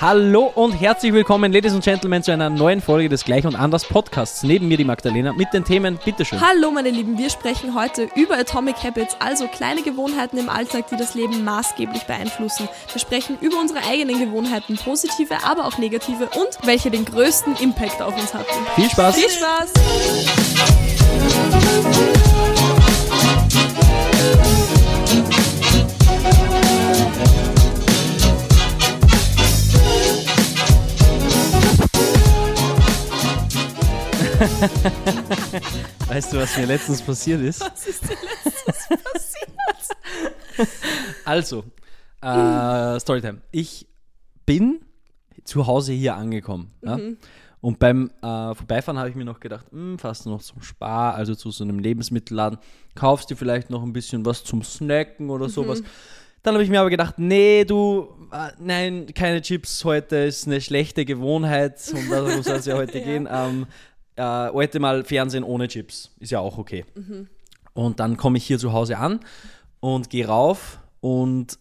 Hallo und herzlich willkommen, Ladies und Gentlemen, zu einer neuen Folge des Gleich und Anders Podcasts. Neben mir die Magdalena mit den Themen, bitteschön. Hallo meine Lieben, wir sprechen heute über Atomic Habits, also kleine Gewohnheiten im Alltag, die das Leben maßgeblich beeinflussen. Wir sprechen über unsere eigenen Gewohnheiten, positive, aber auch negative und welche den größten Impact auf uns hatten. Viel Spaß! Viel Spaß! Weißt du, was mir letztens passiert ist? Was ist denn letztes passiert? Also, äh, Storytime. Ich bin zu Hause hier angekommen. Ja? Und beim äh, Vorbeifahren habe ich mir noch gedacht, hm, fast noch zum Spar, also zu so einem Lebensmittelladen, kaufst du vielleicht noch ein bisschen was zum Snacken oder sowas. Dann habe ich mir aber gedacht, nee, du, äh, nein, keine Chips heute ist eine schlechte Gewohnheit und darum soll es ja heute Ja. gehen. Ähm, äh, heute mal Fernsehen ohne Chips, ist ja auch okay. Und dann komme ich hier zu Hause an und gehe rauf und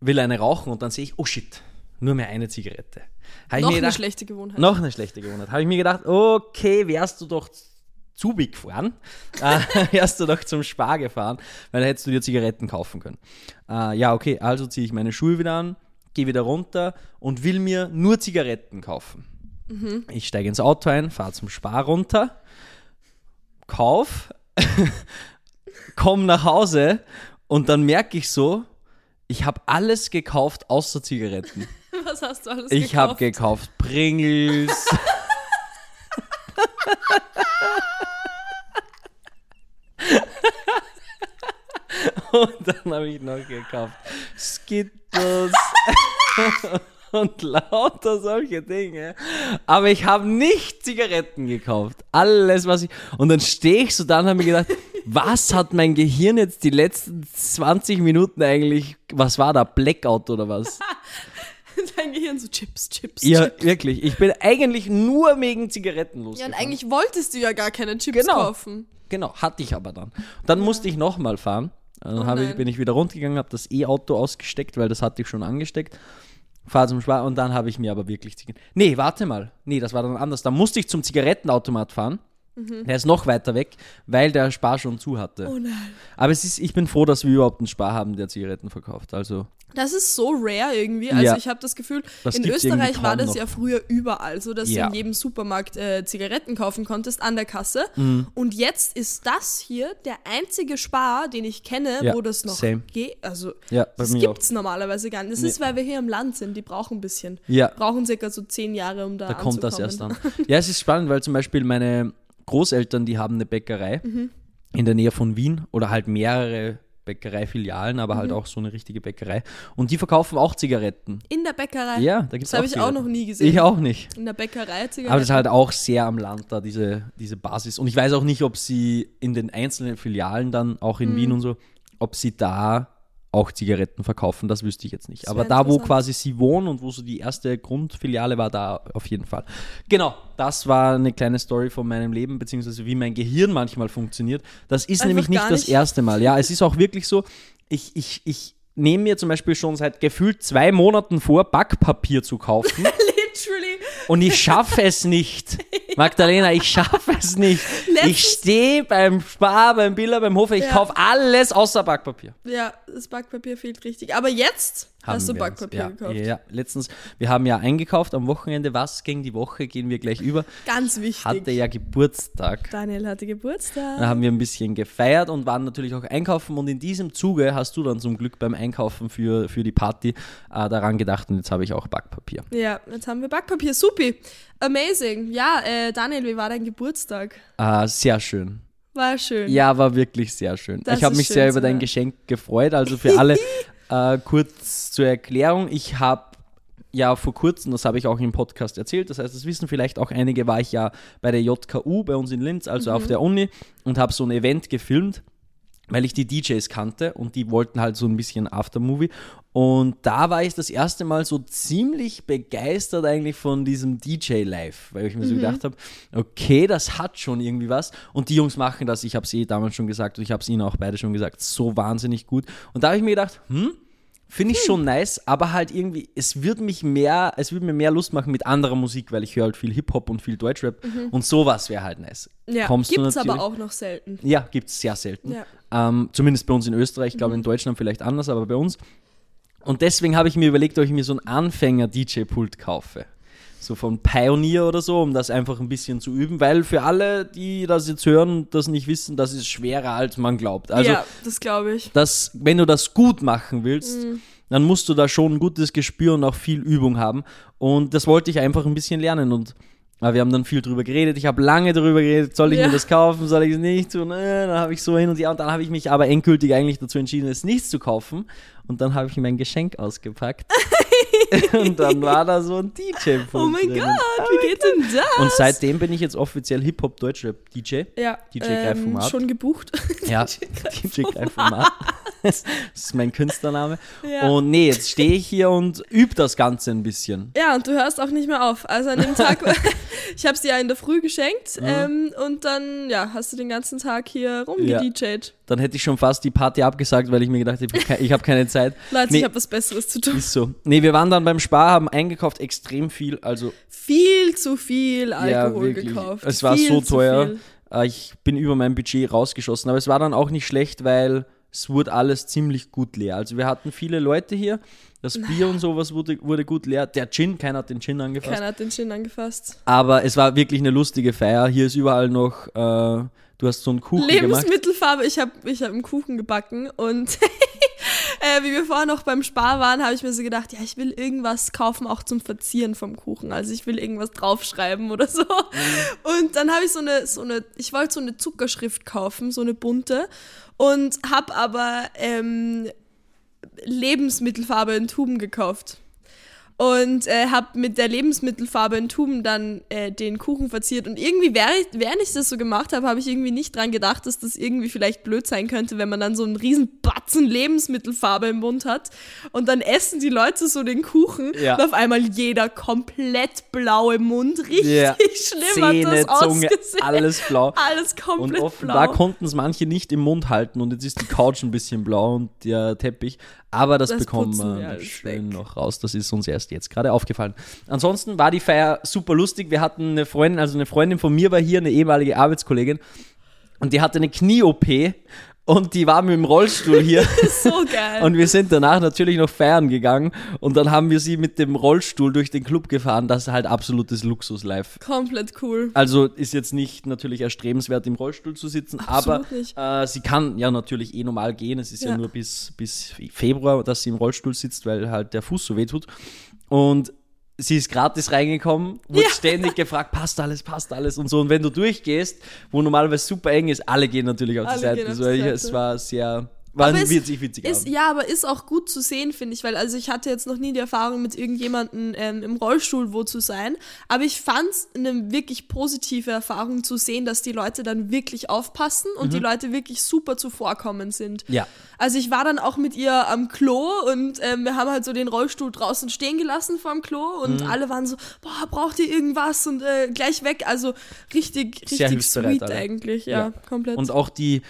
will eine rauchen und dann sehe ich, oh shit, nur mehr eine Zigarette. Hab Noch mir eine gedacht, schlechte Gewohnheit. noch eine schlechte Gewohnheit. Habe ich mir gedacht, okay, wärst du doch zu Big gefahren, äh, wärst du doch zum Spar gefahren, weil da hättest du dir Zigaretten kaufen können. Äh, ja, okay, also ziehe ich meine Schuhe wieder an, gehe wieder runter und will mir nur Zigaretten kaufen. Ich steige ins Auto ein, fahre zum Spar runter, kauf, komm nach Hause und dann merke ich so, ich habe alles gekauft außer Zigaretten. Was hast du alles Ich habe gekauft? gekauft Pringles. Und dann habe ich noch gekauft Skittles und lauter solche Dinge. Aber ich habe nicht Zigaretten gekauft. Alles, was ich. Und dann stehe ich so da und habe mir gedacht, was hat mein Gehirn jetzt die letzten 20 Minuten eigentlich. Was war da? Blackout oder was? Dein Gehirn so Chips, Chips, Ja, Chips. wirklich. Ich bin eigentlich nur wegen Zigaretten Ja, und eigentlich wolltest du ja gar keine Chips Genau. kaufen. Genau, hatte ich aber dann. Dann musste ich nochmal fahren. Dann ich, Oh nein. bin ich wieder runtergegangen, habe das E-Auto ausgesteckt, weil das hatte ich schon angesteckt. Fahr zum Spar und dann habe ich mir aber wirklich Zigaretten. Nee, warte mal. Nee, das war dann anders. Da musste ich zum Zigarettenautomat fahren. Der ist noch weiter weg, weil der Spar schon zu hatte. Mhm. Oh nein. Aber es ist, ich bin froh, dass wir überhaupt einen Spar haben, der Zigaretten verkauft. Also, Das ist so rare irgendwie. Also Ja. ich habe das Gefühl, Das in Österreich war das noch. ja früher überall so, dass Ja. du in jedem Supermarkt äh, Zigaretten kaufen konntest an der Kasse. Mhm. Und jetzt ist das hier der einzige Spar, den ich kenne, Ja, wo das noch geht. Also das mir gibt's normalerweise gar nicht. Das ist, weil wir hier im Land sind. Die brauchen ein bisschen. Ja. Brauchen circa so zehn Jahre, um da Da kommt das erst an. Ja, es ist spannend, weil zum Beispiel meine Großeltern, die haben eine Bäckerei Mhm. in der Nähe von Wien oder halt mehrere Bäckereifilialen, aber Mhm. halt auch so eine richtige Bäckerei. Und die verkaufen auch Zigaretten. In der Bäckerei. Ja, da gibt's Das habe auch ich auch noch nie gesehen. Ich auch nicht. In der Bäckerei Zigaretten. Aber das ist halt auch sehr am Land da, diese, diese Basis. Und ich weiß auch nicht, ob sie in den einzelnen Filialen dann, auch in Mhm. Wien und so, ob sie da auch Zigaretten verkaufen, das wüsste ich jetzt nicht. Das Aber da, wo quasi sie wohnen und wo so die erste Grundfiliale war, da auf jeden Fall. Genau, das war eine kleine Story von meinem Leben, beziehungsweise wie mein Gehirn manchmal funktioniert. Das ist Einfach nämlich nicht gar das nicht. erste Mal. Ja, es ist auch wirklich so, ich, ich, ich nehme mir zum Beispiel schon seit gefühlt zwei Monaten vor, Backpapier zu kaufen. Literally. Und ich schaffe es nicht. Magdalena, ich schaffe es nicht. Ich Letztens- stehe beim Spar, beim Biller, beim Hofer, ich Ja. kaufe alles außer Backpapier. Ja, das Backpapier fehlt richtig. Aber jetzt hast du Haben wir uns. Backpapier ja, gekauft. Ja, letztens, wir haben ja eingekauft am Wochenende, was gegen die Woche, gehen wir gleich über. Ganz wichtig. Hatte ja Geburtstag. Daniel hatte Geburtstag. Dann haben wir ein bisschen gefeiert und waren natürlich auch einkaufen. Und in diesem Zuge hast du dann zum Glück beim Einkaufen für, für die Party äh, daran gedacht. Und jetzt habe ich auch Backpapier. Ja, jetzt haben wir Backpapier. Supi. Amazing. Ja, äh, Daniel, wie war dein Geburtstag? Äh, sehr schön. War schön. Ja, war wirklich sehr schön. Das ich habe mich schön sehr über dein. Geschenk gefreut. Also für alle äh, kurz zur Erklärung. Ich habe ja vor kurzem, das habe ich auch im Podcast erzählt, das heißt, das wissen vielleicht auch einige, war ich ja bei der JKU bei uns in Linz, also Mhm. auf der Uni und habe so ein Event gefilmt weil ich die DJs kannte und die wollten halt so ein bisschen Aftermovie. Und da war ich das erste Mal so ziemlich begeistert eigentlich von diesem DJ Live, weil ich mir so Mhm. gedacht habe, okay, das hat schon irgendwie was. Und die Jungs machen das, ich habe es eh damals schon gesagt und ich habe es ihnen auch beide schon gesagt, so wahnsinnig gut. Und da habe ich mir gedacht, hm, Finde ich schon nice, aber halt irgendwie, es wird mich mehr, es würde mir mehr Lust machen mit anderer Musik, weil ich höre halt viel Hip-Hop und viel Deutschrap und sowas wäre halt nice. Ja, Kommst du gibt's aber auch noch selten. Ja, gibt es sehr selten. Ja. Ähm, zumindest bei uns in Österreich, ich glaube in Deutschland vielleicht anders, aber bei uns. Und deswegen habe ich mir überlegt, ob ich mir so einen Anfänger-DJ-Pult kaufe. So von Pioneer oder so, um das einfach ein bisschen zu üben, weil für alle, die das jetzt hören und das nicht wissen, das ist schwerer, als man glaubt. Also, ja, das glaube ich. das, wenn du das gut machen willst, dann musst du da schon ein gutes Gespür und auch viel Übung haben. Und das wollte ich einfach ein bisschen lernen. Und äh, wir haben dann viel drüber geredet. Ich habe lange darüber geredet, soll ich Ja. mir das kaufen, soll ich es nicht tun? Äh, dann habe ich so hin und her. Und dann habe ich mich aber endgültig eigentlich dazu entschieden, es nicht zu kaufen. Und dann habe ich mein Geschenk ausgepackt. und dann war da so ein dj Oh mein Gott, wie geht denn das? Und seitdem bin ich jetzt offiziell Hip-Hop-Deutschrap-DJ. ja, DJ ähm, schon gebucht. Ja, DJ Greifformat. Das ist mein Künstername. Ja. Und nee, jetzt stehe ich hier und übe das Ganze ein bisschen. Ja, und du hörst auch nicht mehr auf. Also an dem Tag, ich habe es dir ja in der Früh geschenkt Mhm. ähm, und dann ja, hast du den ganzen Tag hier rumgedjed. Dann hätte ich schon fast die Party abgesagt, weil ich mir gedacht habe, ich habe hab keine Zeit. Leute, Nee. ich habe was Besseres zu tun. Ist so. Nee, wir waren dann beim Spar, haben eingekauft, extrem viel. Also, Viel zu viel Alkohol wirklich. gekauft. Es war viel so teuer. äh, ich bin über mein Budget rausgeschossen. Aber es war dann auch nicht schlecht, weil es wurde alles ziemlich gut leer. Also, wir hatten viele Leute hier. Das Bier und sowas wurde, wurde gut leer. Der Gin, keiner hat den Gin angefasst. Keiner hat den Gin angefasst. Aber es war wirklich eine lustige Feier. Hier ist überall noch, äh, du hast so einen Kuchen gemacht. Lebensmittelfarbe, ich habe ich hab einen Kuchen gebacken und äh, wie wir vorher noch beim Spar waren, habe ich mir so gedacht, ja, ich will irgendwas kaufen, auch zum Verzieren vom Kuchen. Also ich will irgendwas draufschreiben oder so. Mhm. Und dann habe ich so eine, so eine, ich wollte so eine Zuckerschrift kaufen, so eine bunte und habe aber ähm, Lebensmittelfarbe in Tuben gekauft. Und äh, habe mit der Lebensmittelfarbe in Tuben dann äh, den Kuchen verziert. Und irgendwie, während ich, während ich das so gemacht habe, habe ich irgendwie nicht dran gedacht, dass das irgendwie vielleicht blöd sein könnte, wenn man dann so einen riesen Batzen Lebensmittelfarbe im Mund hat. Und dann essen die Leute so den Kuchen Ja. und auf einmal jeder komplett blau im Mund. Richtig Ja. schlimm hat Zähne, das Zunge, ausgesehen. alles blau. Alles Und komplett offenbar blau. konnten es manche nicht im Mund halten und jetzt ist die Couch ein bisschen blau und der Teppich. Aber das, Das bekommen wir alles schön weg. noch raus. Das ist uns erst jetzt gerade aufgefallen. Ansonsten war die Feier super lustig. Wir hatten eine Freundin, also eine Freundin von mir war hier, eine ehemalige Arbeitskollegin. Und die hatte eine Knie-OP und die war mit dem Rollstuhl hier. so geil. Und wir sind danach natürlich noch feiern gegangen und dann haben wir sie mit dem Rollstuhl durch den Club gefahren. Das ist halt absolutes Luxus-Life. komplett cool. Also ist jetzt nicht natürlich erstrebenswert, im Rollstuhl zu sitzen, Absolut aber äh, sie kann ja natürlich eh normal gehen. Es ist ja, Ja. nur bis, bis Februar, dass sie im Rollstuhl sitzt, weil halt der Fuß so weh tut. Und sie ist gratis reingekommen, wurde Ja. ständig gefragt, passt alles, passt alles und so. Und wenn du durchgehst, wo normalerweise super eng ist, alle gehen natürlich auf die Alle Seite. gehen auf Also die ich, Seite. es war sehr, war Aber ein witzig, witziger Ist, Abend. ja, aber ist auch gut zu sehen, finde ich, weil also ich hatte jetzt noch nie die Erfahrung, mit irgendjemandem ähm, im Rollstuhl wo zu sein, aber ich fand es eine wirklich positive Erfahrung zu sehen, dass die Leute dann wirklich aufpassen und die Leute wirklich super zuvorkommend sind. Mhm. Ja. Also ich war dann auch mit ihr am Klo und ähm, wir haben halt so den Rollstuhl draußen stehen gelassen vor dem Klo und Mhm. alle waren so, boah, braucht ihr irgendwas und äh, gleich weg. Also richtig, richtig sweet alle. eigentlich, ja, Ja. komplett. Und auch die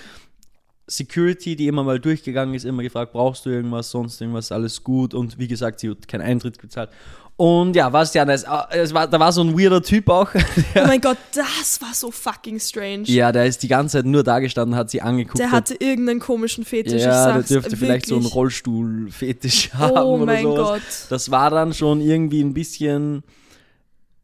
Security, die immer mal durchgegangen ist, immer gefragt, brauchst du irgendwas, sonst irgendwas, alles gut. Und wie gesagt, sie hat keinen Eintritt gezahlt. Und ja, war es ja nice. Ah, Es war, da war so ein weirder Typ auch. oh mein Gott, das war so fucking strange. ja, der ist die ganze Zeit nur da gestanden, hat sie angeguckt. Der hat- hatte irgendeinen komischen Fetisch, ja, der dürfte vielleicht so einen wirklich. Rollstuhl-Fetisch haben Oh oder mein sowas. Gott. Das war dann schon irgendwie ein bisschen.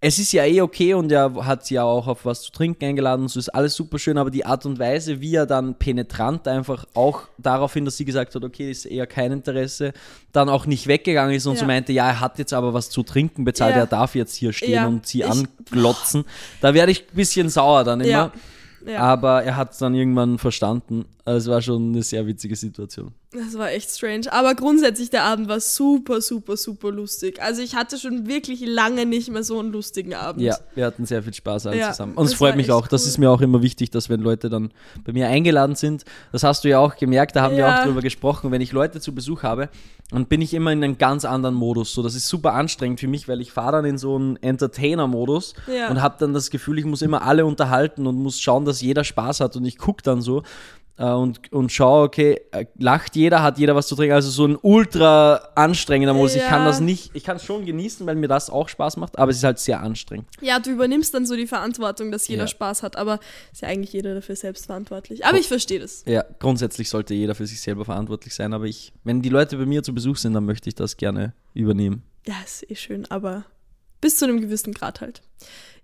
Es ist ja eh okay und er hat sie ja auch auf was zu trinken eingeladen und so ist alles super schön, aber die Art und Weise, wie er dann penetrant einfach auch daraufhin, dass sie gesagt hat, okay, ist eher kein Interesse, dann auch nicht weggegangen ist und Ja. so meinte, ja, er hat jetzt aber was zu trinken bezahlt, Ja. er darf jetzt hier stehen Ja, und sie ich- anglotzen. Da werde ich ein bisschen sauer dann immer. Aber er hat es dann irgendwann verstanden. Also es war schon eine sehr witzige Situation. Das war echt strange. Aber grundsätzlich, der Abend war super, super, super lustig. Also ich hatte schon wirklich lange nicht mehr so einen lustigen Abend. Ja, wir hatten sehr viel Spaß alle Ja, zusammen. Und es das freut mich auch. Das cool. ist mir auch immer wichtig, dass wenn Leute dann bei mir eingeladen sind, das hast du ja auch gemerkt, da haben wir Ja. auch drüber gesprochen, wenn ich Leute zu Besuch habe, dann bin ich immer in einem ganz anderen Modus. So, das ist super anstrengend für mich, weil ich fahre dann in so einen Entertainer-Modus Ja. und habe dann das Gefühl, ich muss immer alle unterhalten und muss schauen, dass jeder Spaß hat und ich gucke dann so. Äh, und, und schaue, okay, äh, lacht jeder, hat jeder was zu trinken. Also so ein ultra anstrengender Modus. Ich kann Ja. das nicht, ich kann es schon genießen, weil mir das auch Spaß macht, aber es ist halt sehr anstrengend. Ja, du übernimmst dann so die Verantwortung, dass jeder Ja. Spaß hat, aber ist ja eigentlich jeder dafür selbst verantwortlich. Aber ich verstehe das. Ja, grundsätzlich sollte jeder für sich selber verantwortlich sein, aber ich, wenn die Leute bei mir zu Besuch sind, dann möchte ich das gerne übernehmen. Ja, ist eh schön, aber bis zu einem gewissen Grad halt.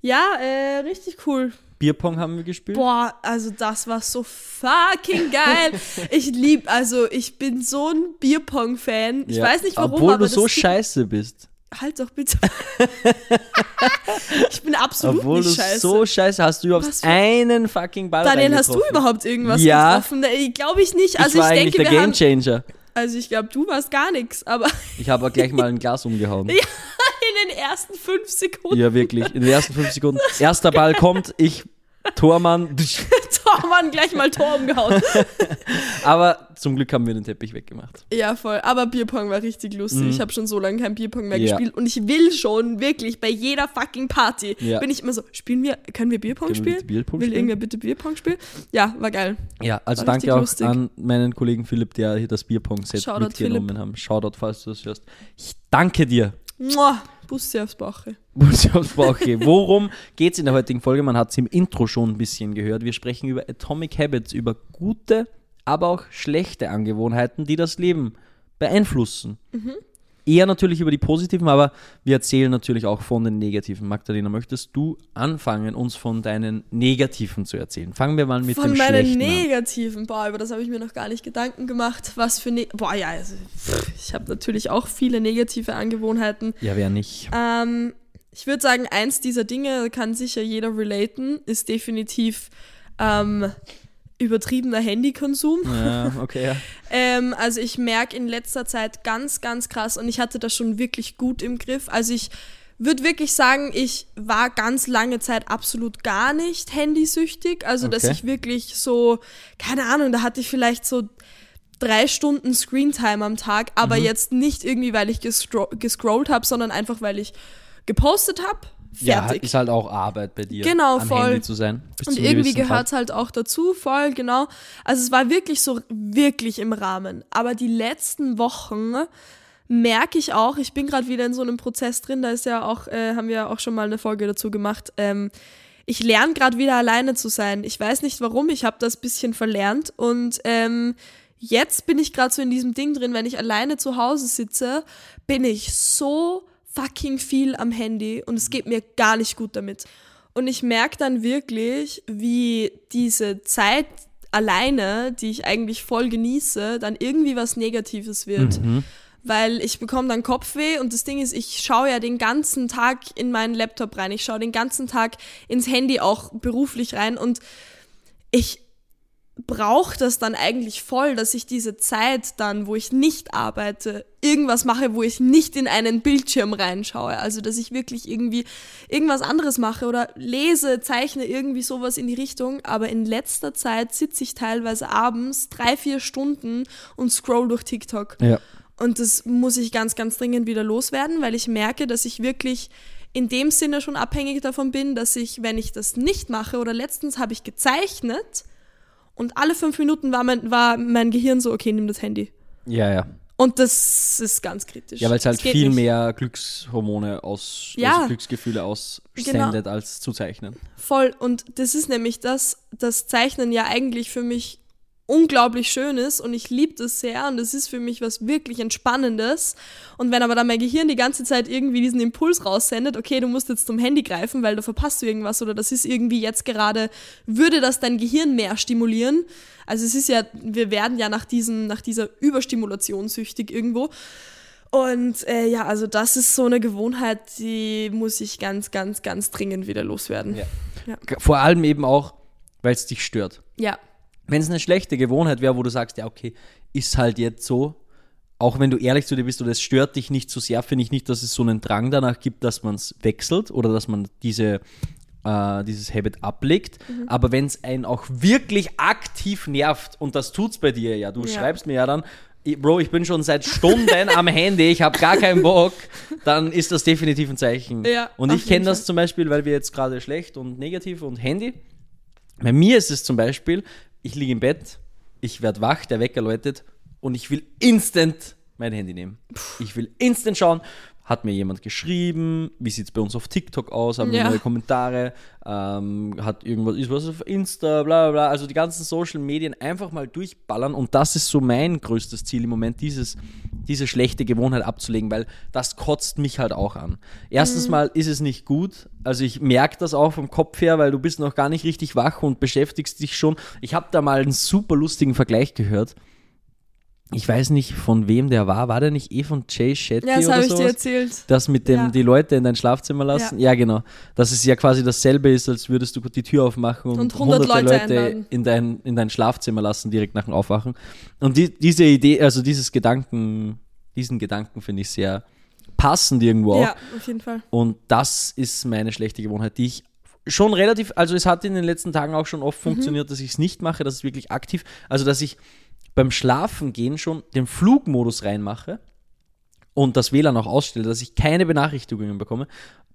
Ja, äh, richtig cool. Bierpong haben wir gespielt. Boah, also das war so fucking geil. ich lieb, also ich bin so ein Bierpong-Fan. Ich Ja. weiß nicht warum, Obwohl aber du so scheiße bist. Halt doch bitte. ich bin absolut Obwohl nicht du scheiße. so scheiße hast du überhaupt einen fucking Ball Daniel, hast du überhaupt irgendwas Ja. getroffen? Ich glaube ich nicht. Also ich war ich, denke, der wir haben, Gamechanger. also ich glaube, du warst gar nichts, aber Ich habe gleich mal ein Glas umgehauen. den ersten fünf Sekunden Ja, wirklich. In den ersten fünf Sekunden. Erster Ball kommt, ich, Tormann. Tormann gleich mal Tor umgehauen. Aber zum Glück haben wir den Teppich weggemacht. Ja, voll. Aber Bierpong war richtig lustig. Mhm. Ich habe schon so lange kein Bierpong mehr Ja. gespielt und ich will schon wirklich bei jeder fucking Party Ja. bin ich immer so, spielen wir, können wir Bierpong Können wir spielen? bitte Bierpong will spielen? irgendwer bitte Bierpong spielen? Ja, war geil. Ja, also War danke auch lustig. an meinen Kollegen Philipp, der hier das Bierpong-Set mitgenommen haben. Shoutout, falls du das hörst. Ich danke dir. Mua, Busse aufs Bauche. Muss aufs Bauch gehen. Worum geht es in der heutigen Folge? Man hat es im Intro schon ein bisschen gehört. Wir sprechen über Atomic Habits, über gute, aber auch schlechte Angewohnheiten, die das Leben beeinflussen. Mhm. Eher natürlich über die positiven, aber wir erzählen natürlich auch von den negativen. Magdalena, möchtest du anfangen, uns von deinen negativen zu erzählen? Fangen wir mal mit Von dem meinen Schlechten an. negativen, boah, über das habe ich mir noch gar nicht Gedanken gemacht. Was für ne boah, ja, also, ich habe natürlich auch viele negative Angewohnheiten. Ja, wer nicht? Ähm, ich würde sagen, eins dieser Dinge kann sicher jeder relaten, ist definitiv ähm, übertriebener Handykonsum. Ja, okay, ja. Ähm, also ich merke in letzter Zeit ganz, ganz krass und ich hatte das schon wirklich gut im Griff. Also ich würde wirklich sagen, ich war ganz lange Zeit absolut gar nicht handysüchtig. Also dass Okay. ich wirklich so, keine Ahnung, da hatte ich vielleicht so drei Stunden Screentime am Tag, aber Mhm. jetzt nicht irgendwie, weil ich gescro gescrollt habe, sondern einfach, weil ich gepostet habe. Ja, Fertig. ist halt auch Arbeit bei dir, Genau, am voll. Handy zu sein. Und irgendwie gehört es halt auch dazu, voll, genau. Also es war wirklich so, wirklich im Rahmen. Aber die letzten Wochen merke ich auch, ich bin gerade wieder in so einem Prozess drin, da ist ja auch, äh, haben wir ja auch schon mal eine Folge dazu gemacht. Ähm, ich lerne gerade wieder alleine zu sein. Ich weiß nicht warum, ich habe das bisschen verlernt. Und ähm, jetzt bin ich gerade so in diesem Ding drin, wenn ich alleine zu Hause sitze, bin ich so fucking viel am Handy und es geht mir gar nicht gut damit. Und ich merke dann wirklich, wie diese Zeit alleine, die ich eigentlich voll genieße, dann irgendwie was Negatives wird. Weil ich bekomme dann Kopfweh und das Ding ist, ich schaue ja den ganzen Tag in meinen Laptop rein, ich schaue den ganzen Tag ins Handy auch beruflich rein und ich brauche das dann eigentlich voll, dass ich diese Zeit dann, wo ich nicht arbeite, irgendwas mache, wo ich nicht in einen Bildschirm reinschaue. Also, dass ich wirklich irgendwie irgendwas anderes mache oder lese, zeichne, irgendwie sowas in die Richtung. Aber in letzter Zeit sitze ich teilweise abends drei, vier Stunden und scroll durch TikTok. Ja. Und das muss ich ganz, ganz dringend wieder loswerden, weil ich merke, dass ich wirklich in dem Sinne schon abhängig davon bin, dass ich, wenn ich das nicht mache, oder letztens habe ich gezeichnet und alle fünf Minuten war mein, war mein Gehirn so, okay, nimm das Handy. Ja, ja. Und das ist ganz kritisch. Ja, weil es halt viel nicht. mehr Glückshormone aus, Ja. also Glücksgefühle aussendet als zu zeichnen. Voll. Und das ist nämlich das, das Zeichnen ja eigentlich für mich unglaublich schön ist und ich liebe das sehr und das ist für mich was wirklich Entspannendes. Und wenn aber dann mein Gehirn die ganze Zeit irgendwie diesen Impuls raussendet, okay, du musst jetzt zum Handy greifen, weil da verpasst du irgendwas oder das ist irgendwie jetzt gerade, würde das dein Gehirn mehr stimulieren. Also es ist ja, wir werden ja nach, diesem, nach dieser Überstimulation süchtig irgendwo. Und äh, ja, also das ist so eine Gewohnheit, die muss ich ganz, ganz, ganz dringend wieder loswerden. Ja. Vor allem eben auch, weil es dich stört. ja. Wenn es eine schlechte Gewohnheit wäre, wo du sagst, ja, okay, ist halt jetzt so, auch wenn du ehrlich zu dir bist oder es stört dich nicht so sehr, finde ich nicht, dass es so einen Drang danach gibt, dass man es wechselt oder dass man diese, äh, dieses Habit ablegt. Mhm. Aber wenn es einen auch wirklich aktiv nervt, und das tut's bei dir ja, du Ja. schreibst mir ja dann, "I- Bro, ich bin schon seit Stunden am Handy, ich habe gar keinen Bock, dann ist das definitiv ein Zeichen. Ja, und ich kenne das zum Beispiel, weil wir jetzt gerade schlecht und negativ und Handy. Bei mir ist es zum Beispiel, ich liege im Bett, ich werde wach, der Wecker läutet und ich will instant mein Handy nehmen. Ich will instant schauen, hat mir jemand geschrieben, wie sieht es bei uns auf TikTok aus, haben wir Ja. neue Kommentare, ähm, hat irgendwas, ist was auf Insta, bla bla bla. Also die ganzen Social Medien einfach mal durchballern und das ist so mein größtes Ziel im Moment, dieses, diese schlechte Gewohnheit abzulegen, weil das kotzt mich halt auch an. Erstens mal ist es nicht gut, also ich merke das auch vom Kopf her, weil du bist noch gar nicht richtig wach und beschäftigst dich schon. Ich habe da mal einen super lustigen Vergleich gehört. Ich weiß nicht, von wem der war. War der nicht eh von Jay Shetty Ja, das habe ich dir erzählt. Das mit dem, Ja. die Leute in dein Schlafzimmer lassen? Ja. genau. Dass es ja quasi dasselbe ist, als würdest du die Tür aufmachen und, Und 100 hunderte Leute einladen. in dein, in dein Schlafzimmer lassen, direkt nach dem Aufwachen. Und die, diese Idee, also dieses Gedanken, diesen Gedanken finde ich sehr passend irgendwo auch. Ja, auf jeden Fall. Und das ist meine schlechte Gewohnheit, die ich schon relativ, also es hat in den letzten Tagen auch schon oft funktioniert, dass ich es nicht mache, dass es wirklich aktiv, also dass ich beim Schlafen gehen schon den Flugmodus reinmache und das WLAN auch ausstelle, dass ich keine Benachrichtigungen bekomme.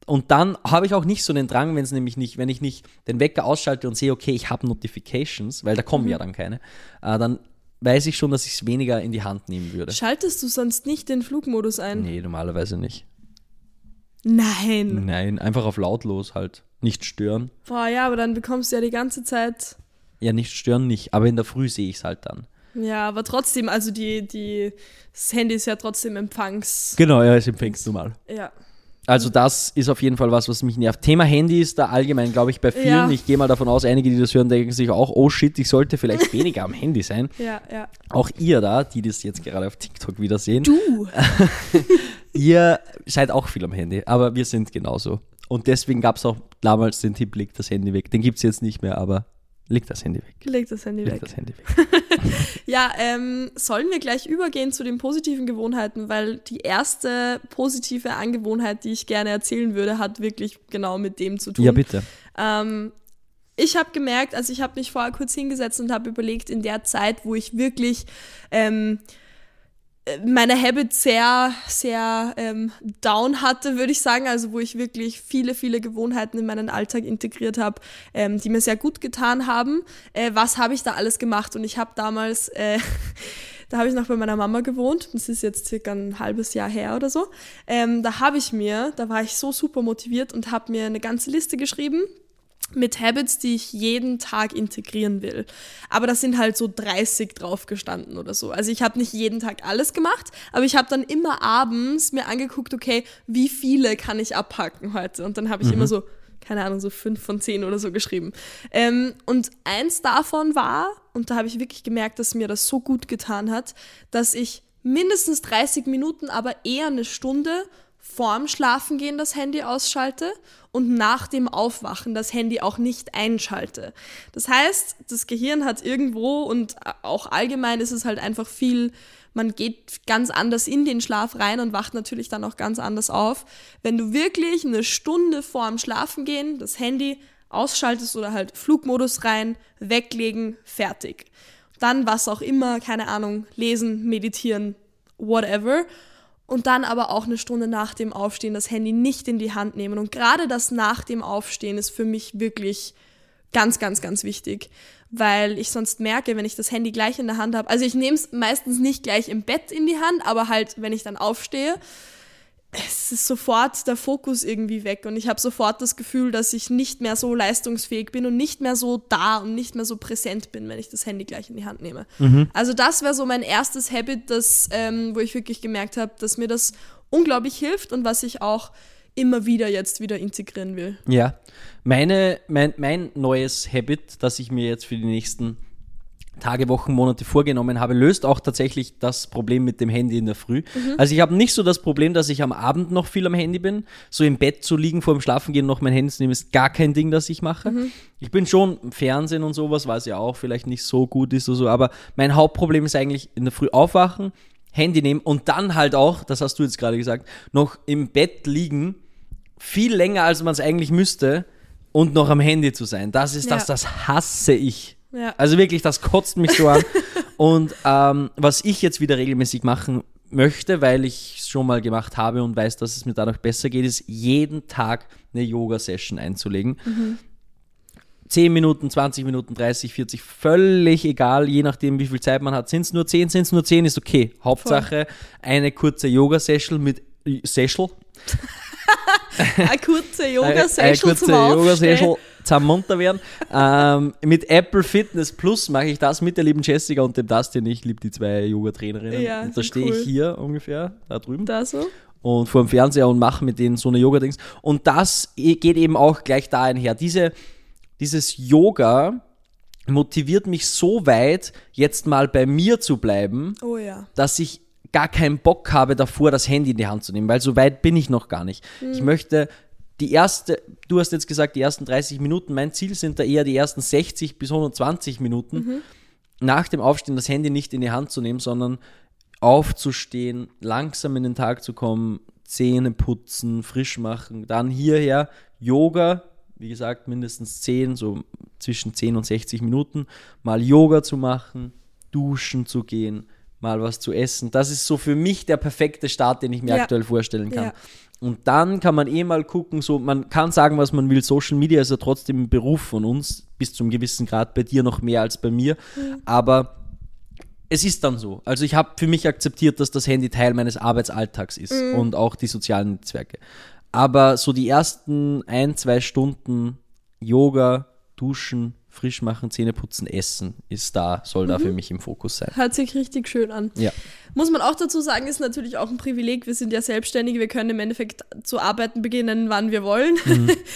Und dann habe ich auch nicht so den Drang, wenn es nämlich nicht, wenn ich nicht den Wecker ausschalte und sehe, okay, ich habe Notifications, weil da kommen ja dann keine, äh, dann weiß ich schon, dass ich es weniger in die Hand nehmen würde. Schaltest du sonst nicht den Flugmodus ein? Nee, normalerweise nicht. Nein. Nein, einfach auf lautlos halt. Nicht stören. Boah, ja, aber dann bekommst du ja die ganze Zeit. Ja, nicht stören nicht, aber in der Früh sehe ich es halt dann. Ja, aber trotzdem, also die, die, das Handy ist ja trotzdem Empfangs. Genau, ja, es empfängst du mal. Ja. Also das ist auf jeden Fall was, was mich nervt. Thema Handy ist da allgemein, glaube ich, bei vielen. Ja. Ich gehe mal davon aus, einige, die das hören, denken sich auch, oh shit, ich sollte vielleicht weniger am Handy sein. Ja, ja. Auch ihr da, die das jetzt gerade auf TikTok wieder sehen, Du. ihr seid auch viel am Handy, aber wir sind genauso. Und deswegen gab es auch damals den Tipp, legt das Handy weg. Den gibt es jetzt nicht mehr, aber legt das Handy weg. Leg das Handy Legt weg. das Handy weg. Ja, ähm, sollen wir gleich übergehen zu den positiven Gewohnheiten, weil die erste positive Angewohnheit, die ich gerne erzählen würde, hat wirklich genau mit dem zu tun. Ja, bitte. Ähm, ich habe gemerkt, also ich habe mich vorher kurz hingesetzt und habe überlegt, in der Zeit, wo ich wirklich ähm, äh, meine Habits sehr, sehr ähm, down hatte, würde ich sagen, also wo ich wirklich viele, viele Gewohnheiten in meinen Alltag integriert habe, ähm, die mir sehr gut getan haben. Äh, was habe ich da alles gemacht? Und ich habe damals, äh, da habe ich noch bei meiner Mama gewohnt, das ist jetzt circa ein halbes Jahr her oder so. Ähm, da habe ich mir, da war ich so super motiviert und habe mir eine ganze Liste geschrieben mit Habits, die ich jeden Tag integrieren will. Aber da sind halt so 30 drauf gestanden oder so. Also ich habe nicht jeden Tag alles gemacht, aber ich habe dann immer abends mir angeguckt, okay, wie viele kann ich abhaken heute? Und dann habe ich immer so, keine Ahnung, so fünf von zehn oder so geschrieben. Ähm, und eins davon war, und da habe ich wirklich gemerkt, dass mir das so gut getan hat, dass ich mindestens 30 Minuten, aber eher eine Stunde vorm Schlafengehen das Handy ausschalte und nach dem Aufwachen das Handy auch nicht einschalte. Das heißt, das Gehirn hat irgendwo und auch allgemein ist es halt einfach viel, man geht ganz anders in den Schlaf rein und wacht natürlich dann auch ganz anders auf. Wenn du wirklich eine Stunde vorm Schlafengehen das Handy ausschaltest oder halt Flugmodus rein, weglegen, fertig. Dann was auch immer, keine Ahnung, lesen, meditieren, whatever und dann aber auch eine Stunde nach dem Aufstehen das Handy nicht in die Hand nehmen. Und gerade das nach dem Aufstehen ist für mich wirklich ganz, ganz, ganz wichtig, weil ich sonst merke, wenn ich das Handy gleich in der Hand habe, also ich nehme es meistens nicht gleich im Bett in die Hand, aber halt, wenn ich dann aufstehe, es ist sofort der Fokus irgendwie weg und ich habe sofort das Gefühl, dass ich nicht mehr so leistungsfähig bin und nicht mehr so da und nicht mehr so präsent bin, wenn ich das Handy gleich in die Hand nehme. Also das wäre so mein erstes Habit, das, ähm, wo ich wirklich gemerkt habe, dass mir das unglaublich hilft und was ich auch immer wieder jetzt wieder integrieren will. Ja, meine, mein, mein neues Habit, das ich mir jetzt für die nächsten Tage, Wochen, Monate vorgenommen habe, löst auch tatsächlich das Problem mit dem Handy in der Früh. Also ich habe nicht so das Problem, dass ich am Abend noch viel am Handy bin. So im Bett zu liegen, vor dem Schlafengehen noch mein Handy zu nehmen, ist gar kein Ding, das ich mache. Ich bin schon im Fernsehen und sowas, was ja auch vielleicht nicht so gut ist oder so, aber mein Hauptproblem ist eigentlich in der Früh aufwachen, Handy nehmen und dann halt auch, das hast du jetzt gerade gesagt, noch im Bett liegen, viel länger, als man es eigentlich müsste, und noch am Handy zu sein. Das ist das, Ja. das hasse ich. Ja. Also wirklich, das kotzt mich so an. Und ähm, was ich jetzt wieder regelmäßig machen möchte, weil ich es schon mal gemacht habe und weiß, dass es mir dadurch besser geht, ist jeden Tag eine Yoga-Session einzulegen. 10 Minuten, 20 Minuten, 30, 40, völlig egal, je nachdem, wie viel Zeit man hat. Sind es nur 10, sind es nur 10, ist okay. Hauptsache eine kurze Yoga-Session mit Session. eine kurze Eine, Yoga-Session eine kurze zum Aufstehen. Yoga-Session zum munter werden. ähm, mit Apple Fitness Plus mache ich das mit der lieben Jessica und dem Dustin. Ich liebe die zwei Yoga-Trainerinnen. Ja, und da stehe cool. ich hier ungefähr, da drüben Da so. und vor dem Fernseher und mache mit denen so eine Yoga-Dings. Und das geht eben auch gleich da einher. Diese, dieses Yoga motiviert mich so weit, jetzt mal bei mir zu bleiben, Oh ja. dass ich gar keinen Bock habe davor, das Handy in die Hand zu nehmen, weil so weit bin ich noch gar nicht. Ich möchte die erste, du hast jetzt gesagt, die ersten 30 Minuten, mein Ziel sind da eher die ersten 60 bis 120 Minuten, nach dem Aufstehen das Handy nicht in die Hand zu nehmen, sondern aufzustehen, langsam in den Tag zu kommen, Zähne putzen, frisch machen, dann hierher Yoga, wie gesagt, mindestens 10, so zwischen 10 und 60 Minuten, mal Yoga zu machen, duschen zu gehen, mal was zu essen. Das ist so für mich der perfekte Start, den ich mir Ja. aktuell vorstellen kann. Ja. Und dann kann man eh mal gucken, so man kann sagen, was man will. Social Media ist ja trotzdem ein Beruf von uns, bis zum gewissen Grad, bei dir noch mehr als bei mir. Aber es ist dann so. Also ich habe für mich akzeptiert, dass das Handy Teil meines Arbeitsalltags ist und auch die sozialen Netzwerke. Aber so die ersten ein, zwei Stunden Yoga, Duschen, frisch machen, Zähne putzen, Essen ist da, soll da für mich im Fokus sein. Hört sich richtig schön an. Ja. Muss man auch dazu sagen, ist natürlich auch ein Privileg. Wir sind ja Selbstständige, wir können im Endeffekt zu arbeiten beginnen, wann wir wollen.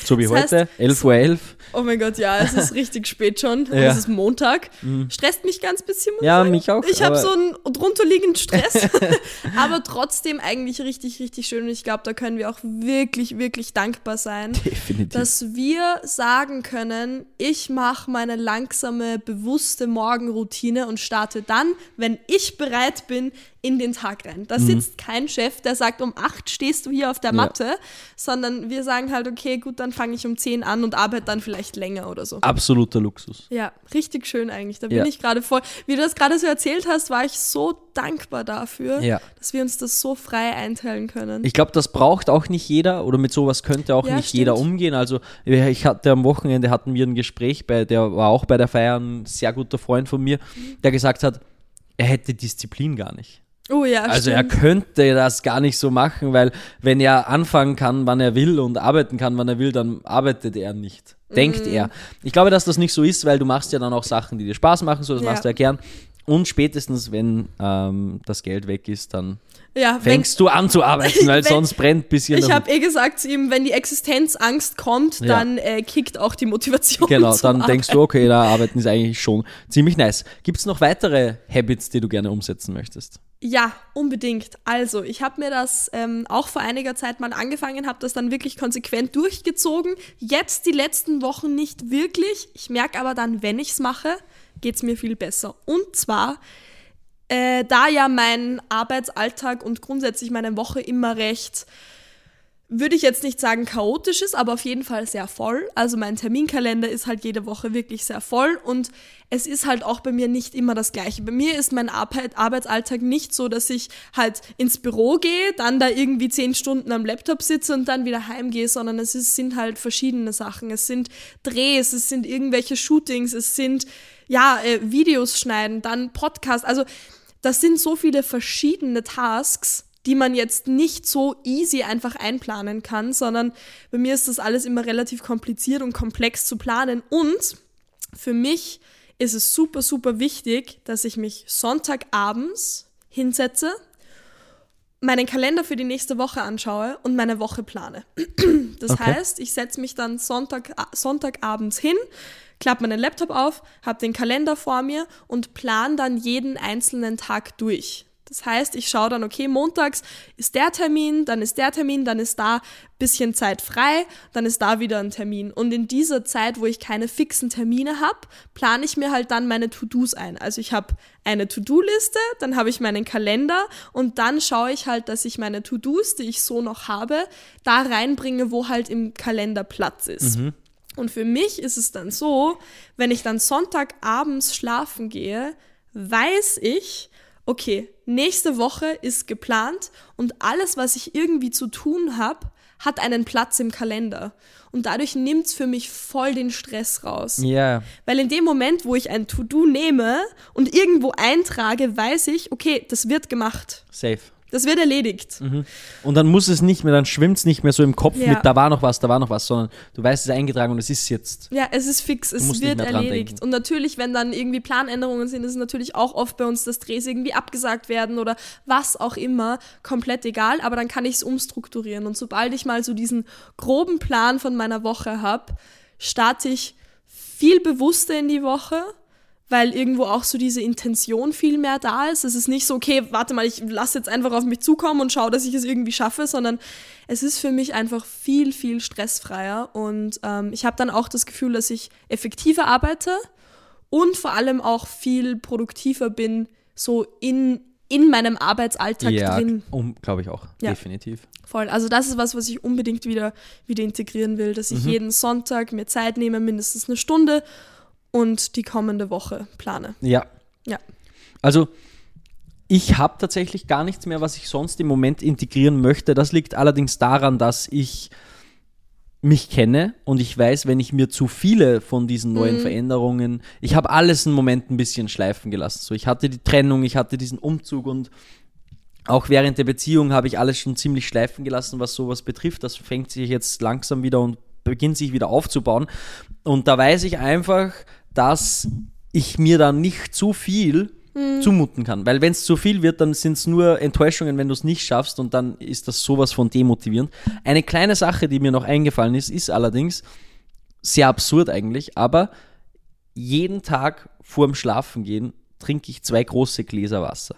So wie Das heißt, heute, 11.11 Uhr. 11. Oh mein Gott, ja, es ist richtig spät schon. Ja. Mhm. Es ist Montag. Stresst mich ganz bisschen. Ja, sagen. mich auch, Ich habe so einen drunterliegenden Stress. aber trotzdem eigentlich richtig, richtig schön. Und ich glaube, da können wir auch wirklich, wirklich dankbar sein. Definitiv. dass wir sagen können, ich mache meine langsame, bewusste Morgenroutine und starte dann, wenn ich bereit bin, in den Tag rein. Da sitzt kein Chef, der sagt, um acht stehst du hier auf der Mhm. Ja. Matte, sondern wir sagen halt, okay, gut, dann fange ich um zehn an und arbeite dann vielleicht länger oder so. Absoluter Luxus. Ja, richtig schön eigentlich. Da bin Ja. ich gerade voll. Wie du das gerade so erzählt hast, war ich so dankbar dafür, Ja. dass wir uns das so frei einteilen können. Ich glaube, das braucht auch nicht jeder oder mit sowas könnte auch nicht stimmt. jeder umgehen. Also ich hatte am Wochenende hatten wir ein Gespräch, bei, der war auch bei der Feier ein sehr guter Freund von mir, der gesagt hat, er hätte Disziplin gar nicht. oh ja, Also stimmt. er könnte das gar nicht so machen, weil wenn er anfangen kann, wann er will und arbeiten kann, wann er will, dann arbeitet er nicht. Denkt Mhm. er. Ich glaube, dass das nicht so ist, weil du machst ja dann auch Sachen, die dir Spaß machen, so das Ja. machst du ja gern. Und spätestens, wenn ähm, das Geld weg ist, dann ja, wenn, fängst du an zu arbeiten, weil Wenn- sonst brennt ein bisschen. Ich habe eh gesagt zu ihm, wenn die Existenzangst kommt, Ja. dann äh, kickt auch die Motivation. Genau, dann denkst du, okay, da arbeiten ist eigentlich schon ziemlich nice. Gibt es noch weitere Habits, die du gerne umsetzen möchtest? Ja, unbedingt. Also, ich habe mir das ähm, auch vor einiger Zeit mal angefangen, habe das dann wirklich konsequent durchgezogen. Jetzt die letzten Wochen nicht wirklich. Ich merke aber dann, wenn ich es mache, geht es mir viel besser. Und zwar, äh, da ja mein Arbeitsalltag und grundsätzlich meine Woche immer recht würde ich jetzt nicht sagen chaotisch ist, aber auf jeden Fall sehr voll. Also mein Terminkalender ist halt jede Woche wirklich sehr voll und es ist halt auch bei mir nicht immer das gleiche. Bei mir ist mein Arbeit, Arbeitsalltag nicht so, dass ich halt ins Büro gehe, dann da irgendwie zehn Stunden am Laptop sitze und dann wieder heimgehe, sondern es ist, sind halt verschiedene Sachen. Es sind Drehs, es sind irgendwelche Shootings, es sind ja äh, Videos schneiden, dann Podcast. Also das sind so viele verschiedene Tasks, die man jetzt nicht so easy einfach einplanen kann, sondern bei mir ist das alles immer relativ kompliziert und komplex zu planen. Und für mich ist es super, super wichtig, dass ich mich Sonntagabends hinsetze, meinen Kalender für die nächste Woche anschaue und meine Woche plane. Das Okay. heißt, ich setze mich dann Sonntag, Sonntagabends hin, klappe meinen Laptop auf, habe den Kalender vor mir und plan dann jeden einzelnen Tag durch. Das heißt, ich schaue dann, okay, montags ist der Termin, dann ist der Termin, dann ist da bisschen Zeit frei, dann ist da wieder ein Termin. Und in dieser Zeit, wo ich keine fixen Termine habe, plane ich mir halt dann meine To-Dos ein. Also ich habe eine To-Do-Liste, dann habe ich meinen Kalender und dann schaue ich halt, dass ich meine To-Dos, die ich so noch habe, da reinbringe, wo halt im Kalender Platz ist. Und für mich ist es dann so, wenn ich dann Sonntagabends schlafen gehe, weiß ich, okay, nächste Woche ist geplant und alles, was ich irgendwie zu tun habe, hat einen Platz im Kalender. Und dadurch nimmt es für mich voll den Stress raus. Ja. Weil in dem Moment, wo ich ein To-Do nehme und irgendwo eintrage, weiß ich, okay, das wird gemacht. Safe. Das wird erledigt. Und dann muss es nicht mehr, dann schwimmt es nicht mehr so im Kopf Ja. mit, da war noch was, da war noch was, sondern du weißt, es ist eingetragen und es ist jetzt. Ja, es ist fix, es wird erledigt. Und natürlich, wenn dann irgendwie Planänderungen sind, ist es natürlich auch oft bei uns, dass Drehs irgendwie abgesagt werden oder was auch immer, komplett egal, aber dann kann ich es umstrukturieren. Und sobald ich mal so diesen groben Plan von meiner Woche habe, starte ich viel bewusster in die Woche, weil irgendwo auch so diese Intention viel mehr da ist. Es ist nicht so, okay, warte mal, ich lasse jetzt einfach auf mich zukommen und schaue, dass ich es irgendwie schaffe, sondern es ist für mich einfach viel, viel stressfreier. Und ähm, ich habe dann auch das Gefühl, dass ich effektiver arbeite und vor allem auch viel produktiver bin, so in, in meinem Arbeitsalltag ja, drin. um, glaube ich auch. Ja. Definitiv. Voll. Also das ist was, was ich unbedingt wieder, wieder integrieren will, dass ich jeden Sonntag mir Zeit nehme, mindestens eine Stunde und die kommende Woche plane. Ja. Ja. Also, ich habe tatsächlich gar nichts mehr, was ich sonst im Moment integrieren möchte. Das liegt allerdings daran, dass ich mich kenne und ich weiß, wenn ich mir zu viele von diesen neuen Veränderungen, ich habe alles einen Moment ein bisschen schleifen gelassen. So, ich hatte die Trennung, ich hatte diesen Umzug und auch während der Beziehung habe ich alles schon ziemlich schleifen gelassen, was sowas betrifft. Das fängt sich jetzt langsam wieder und beginnt sich wieder aufzubauen. Und da weiß ich einfach, dass ich mir da nicht zu viel zumuten kann. Weil wenn es zu viel wird, dann sind es nur Enttäuschungen, wenn du es nicht schaffst und dann ist das sowas von demotivierend. Eine kleine Sache, die mir noch eingefallen ist, ist allerdings sehr absurd eigentlich, aber jeden Tag vorm Schlafengehen trinke ich zwei große Gläser Wasser.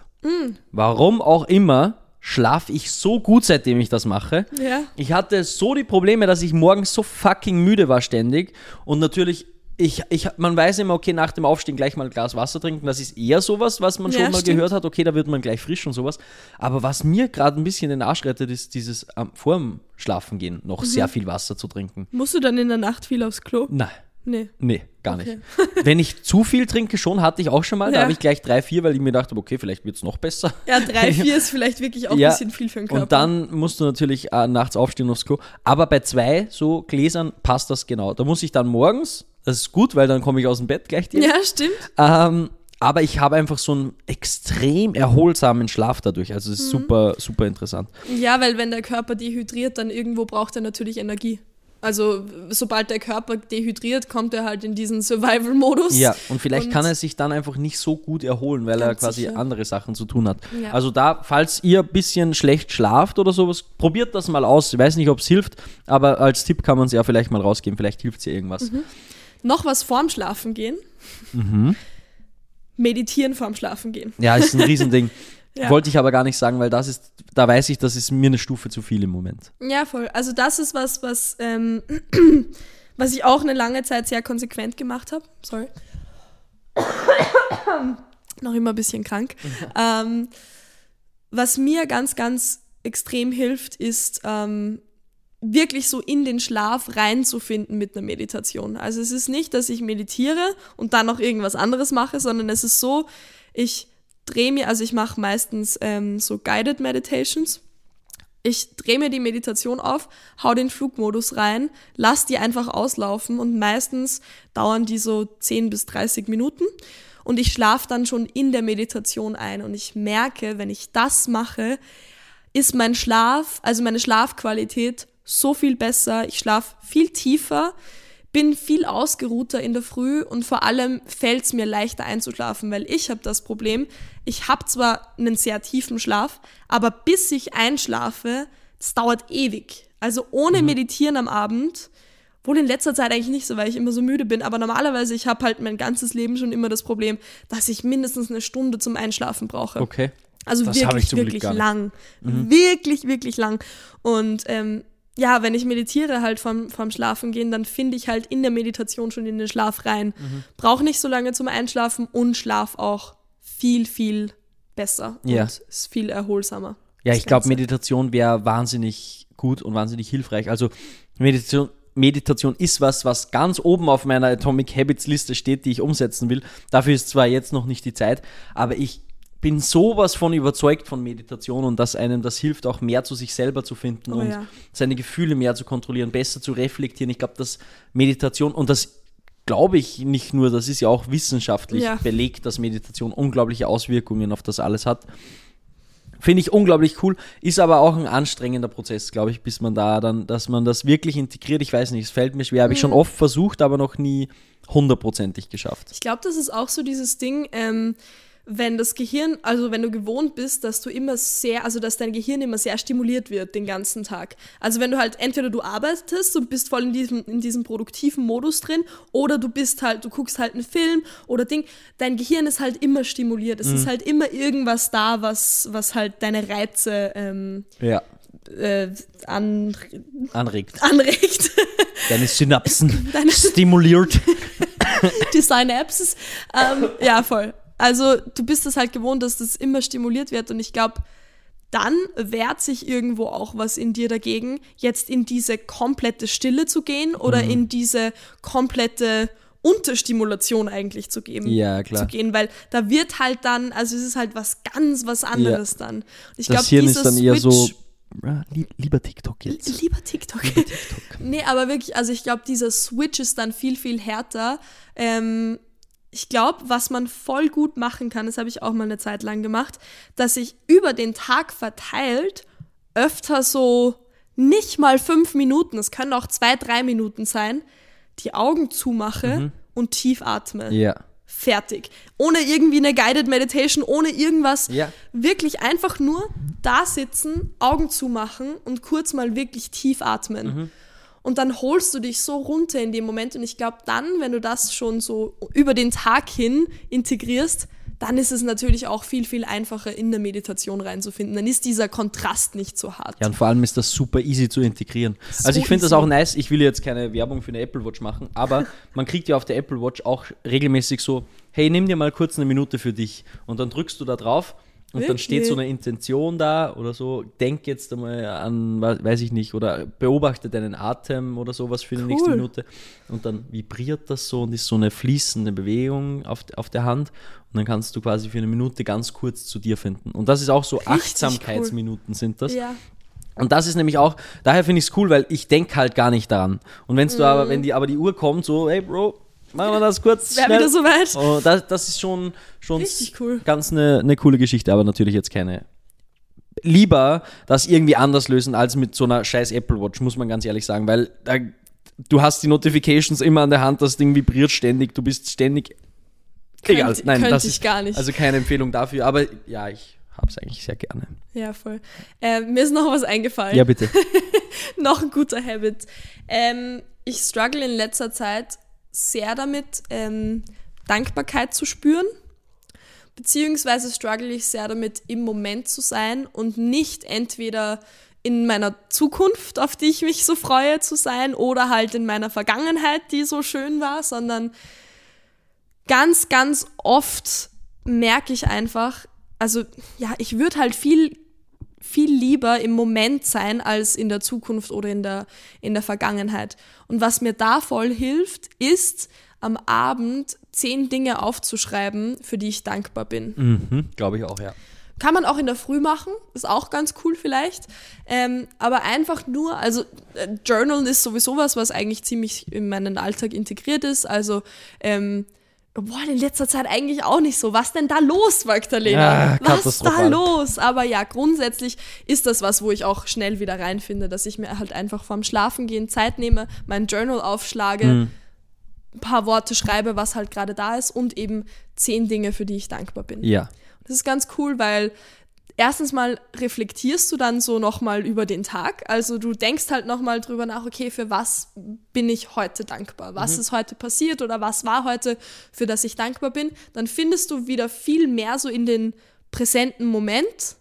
Warum auch immer schlafe ich so gut, seitdem ich das mache. Ja. Ich hatte so die Probleme, dass ich morgens so fucking müde war ständig und natürlich ich, ich, man weiß immer, okay, nach dem Aufstehen gleich mal ein Glas Wasser trinken, das ist eher sowas, was man Ja, schon mal stimmt. gehört hat, okay, da wird man gleich frisch und sowas. Aber was mir gerade ein bisschen den Arsch rettet, ist dieses ähm, vorm Schlafengehen noch sehr Mhm. viel Wasser zu trinken. Musst du dann in der Nacht viel aufs Klo? Nein. Nee. Nee, gar Okay. nicht. Wenn ich zu viel trinke, schon, hatte ich auch schon mal. Da Ja. habe ich gleich drei, vier, weil ich mir dachte, okay, vielleicht wird es noch besser. Ja, drei, vier ist vielleicht wirklich auch Ja, ein bisschen viel für den Körper. Und dann musst du natürlich äh, nachts aufstehen aufs Klo. Aber bei zwei so Gläsern passt das genau. Da muss ich dann morgens, das ist gut, weil dann komme ich aus dem Bett gleich direkt. Ja, stimmt. Ähm, aber ich habe einfach so einen extrem erholsamen Schlaf dadurch. Also Mhm. es ist super, super interessant. Ja, weil wenn der Körper dehydriert, dann irgendwo braucht er natürlich Energie. Also sobald der Körper dehydriert, kommt er halt in diesen Survival-Modus. Ja, und vielleicht Und- kann er sich dann einfach nicht so gut erholen, weil er quasi sicher. andere Sachen zu tun hat. Ja. Also da, falls ihr ein bisschen schlecht schlaft oder sowas, probiert das mal aus. Ich weiß nicht, ob es hilft, aber als Tipp kann man es ja vielleicht mal rausgeben. Vielleicht hilft es ja irgendwas. Noch was vorm Schlafen gehen. Mhm. Meditieren vorm Schlafen gehen. Ja, ist ein Riesending. Ja. Wollte ich aber gar nicht sagen, weil das ist, da weiß ich, das ist mir eine Stufe zu viel im Moment. Ja, voll. Also das ist was, was, ähm, was ich auch eine lange Zeit sehr konsequent gemacht habe. Sorry. Noch immer ein bisschen krank. ähm, was mir ganz, ganz extrem hilft, ist ähm, wirklich so in den Schlaf reinzufinden mit einer Meditation. Also es ist nicht, dass ich meditiere und dann noch irgendwas anderes mache, sondern es ist so, ich drehe mir, also ich mache meistens ähm, so Guided Meditations. Ich drehe mir die Meditation auf, hau den Flugmodus rein, lass die einfach auslaufen und meistens dauern die so 10 bis 30 Minuten und ich schlafe dann schon in der Meditation ein und ich merke, wenn ich das mache, ist mein Schlaf, also meine Schlafqualität so viel besser. Ich schlafe viel tiefer, bin viel ausgeruhter in der Früh und vor allem fällt es mir leichter einzuschlafen, weil ich habe das Problem, ich habe zwar einen sehr tiefen Schlaf, aber bis ich einschlafe, das dauert ewig. Also ohne Meditieren am Abend, wohl in letzter Zeit eigentlich nicht so, weil ich immer so müde bin, aber normalerweise, ich habe halt mein ganzes Leben schon immer das Problem, dass ich mindestens eine Stunde zum Einschlafen brauche. Okay. Also Das wirklich, wirklich lang. Wirklich, wirklich lang. Und ähm, ja, wenn ich meditiere halt vom, vom Schlafen gehen, dann finde ich halt in der Meditation schon in den Schlaf rein. Mhm. Brauche nicht so lange zum Einschlafen und schlaf auch viel, viel besser Ja. und ist viel erholsamer. Ja, ich glaube. Meditation wäre wahnsinnig gut und wahnsinnig hilfreich. Also Meditation, Meditation ist was, was ganz oben auf meiner Atomic Habits Liste steht, die ich umsetzen will. Dafür ist zwar jetzt noch nicht die Zeit, aber ich bin sowas von überzeugt von Meditation und dass einem das hilft, auch mehr zu sich selber zu finden Oh und ja. seine Gefühle mehr zu kontrollieren, besser zu reflektieren. Ich glaube, dass Meditation und das glaube ich nicht nur, das ist ja auch wissenschaftlich Ja. belegt, dass Meditation unglaubliche Auswirkungen auf das alles hat. Finde ich unglaublich cool, ist aber auch ein anstrengender Prozess, glaube ich, bis man da dann, dass man das wirklich integriert. Ich weiß nicht, es fällt mir schwer, habe ich Mhm. schon oft versucht, aber noch nie hundertprozentig geschafft. Ich glaube, das ist auch so dieses Ding, ähm, wenn das Gehirn, also wenn du gewohnt bist, dass du immer sehr, also dass dein Gehirn immer sehr stimuliert wird den ganzen Tag. Also wenn du halt entweder du arbeitest und bist voll in diesem, in diesem produktiven Modus drin oder du bist halt, du guckst halt einen Film oder Ding, dein Gehirn ist halt immer stimuliert. Es ist halt immer irgendwas da, was, was halt deine Reize ähm, Ja, äh, an, anregt. anregt. Deine Synapsen Deine- stimuliert. die Synapses. Ähm, ja, voll. Also du bist es halt gewohnt, dass das immer stimuliert wird und ich glaube, dann wehrt sich irgendwo auch was in dir dagegen, jetzt in diese komplette Stille zu gehen oder Mhm. in diese komplette Unterstimulation eigentlich zu geben. Ja, klar. Zu gehen, weil da wird halt dann, also es ist halt was ganz was anderes dann. Und ich glaube, ist dann eher so, Switch- ja, lieb, lieber TikTok jetzt. Lieber TikTok. Lieber TikTok. Nee, aber wirklich, also ich glaube, dieser Switch ist dann viel, viel härter. Ähm, ich glaube, was man voll gut machen kann, das habe ich auch mal eine Zeit lang gemacht, dass ich über den Tag verteilt öfter so nicht mal fünf Minuten, es können auch zwei, drei Minuten sein, die Augen zumache und tief atme. Ja. Fertig. Ohne irgendwie eine Guided Meditation, ohne irgendwas. Ja. Wirklich einfach nur da sitzen, Augen zumachen und kurz mal wirklich tief atmen. Und dann holst du dich so runter in dem Moment. Und ich glaube, dann, wenn du das schon so über den Tag hin integrierst, dann ist es natürlich auch viel, viel einfacher, in der Meditation reinzufinden. Dann ist dieser Kontrast nicht so hart. Ja, und vor allem ist das super easy zu integrieren. So also ich finde das auch nice. Ich will jetzt keine Werbung für eine Apple Watch machen, aber man kriegt ja auf der Apple Watch auch regelmäßig so, hey, nimm dir mal kurz eine Minute für dich. Und dann drückst du da drauf und dann steht so eine Intention da oder so, denk jetzt einmal an, we- weiß ich nicht, oder beobachte deinen Atem oder sowas für die nächste Cool. Minute. Und dann vibriert das so und ist so eine fließende Bewegung auf, auf der Hand. Und dann kannst du quasi für eine Minute ganz kurz zu dir finden. Und das ist auch so Richtig cool. Achtsamkeitsminuten sind das. Ja. Und das ist nämlich auch, daher finde ich es cool, weil ich denke halt gar nicht daran. Und wenn's du aber, wenn die aber die Uhr kommt, so, hey Bro, machen wir das kurz. Wär schnell. wieder soweit. Oh, das, das ist schon, schon cool. ganz eine, eine coole Geschichte, aber natürlich jetzt keine. Lieber das irgendwie anders lösen als mit so einer scheiß Apple Watch, muss man ganz ehrlich sagen, weil da, du hast die Notifications immer an der Hand, das Ding vibriert ständig, du bist ständig. Egal, Könnte- nein, das ich ist gar nicht. Also keine Empfehlung dafür, aber ja, ich habe es eigentlich sehr gerne. Ja, voll. Äh, mir ist noch was eingefallen. Ja, bitte. noch ein guter Habit. Ähm, ich struggle in letzter Zeit sehr damit, ähm, Dankbarkeit zu spüren. Beziehungsweise struggle ich sehr damit, im Moment zu sein und nicht entweder in meiner Zukunft, auf die ich mich so freue zu sein, oder halt in meiner Vergangenheit, die so schön war, sondern ganz, ganz oft merke ich einfach, also ja, ich würde halt viel viel lieber im Moment sein als in der Zukunft oder in der, in der Vergangenheit. Und was mir da voll hilft, ist am Abend zehn Dinge aufzuschreiben, für die ich dankbar bin. mhm, Glaube ich auch, ja. Kann man auch in der Früh machen, ist auch ganz cool vielleicht. Ähm, aber einfach nur, also äh, Journalen ist sowieso was, was eigentlich ziemlich in meinen Alltag integriert ist. Also, ähm, boah, in letzter Zeit eigentlich auch nicht so. Was denn da los, Magdalena? Ja, was da los? Aber ja, grundsätzlich ist das was, wo ich auch schnell wieder reinfinde, dass ich mir halt einfach vorm Schlafengehen Zeit nehme, mein Journal aufschlage, Mhm. ein paar Worte schreibe, was halt gerade da ist und eben zehn Dinge, für die ich dankbar bin. Ja. Das ist ganz cool, weil erstens mal reflektierst du dann so nochmal über den Tag. Also du denkst halt nochmal drüber nach, okay, für was bin ich heute dankbar? Was ist heute passiert oder was war heute, für das ich dankbar bin? Dann findest du wieder viel mehr so in den präsenten Moment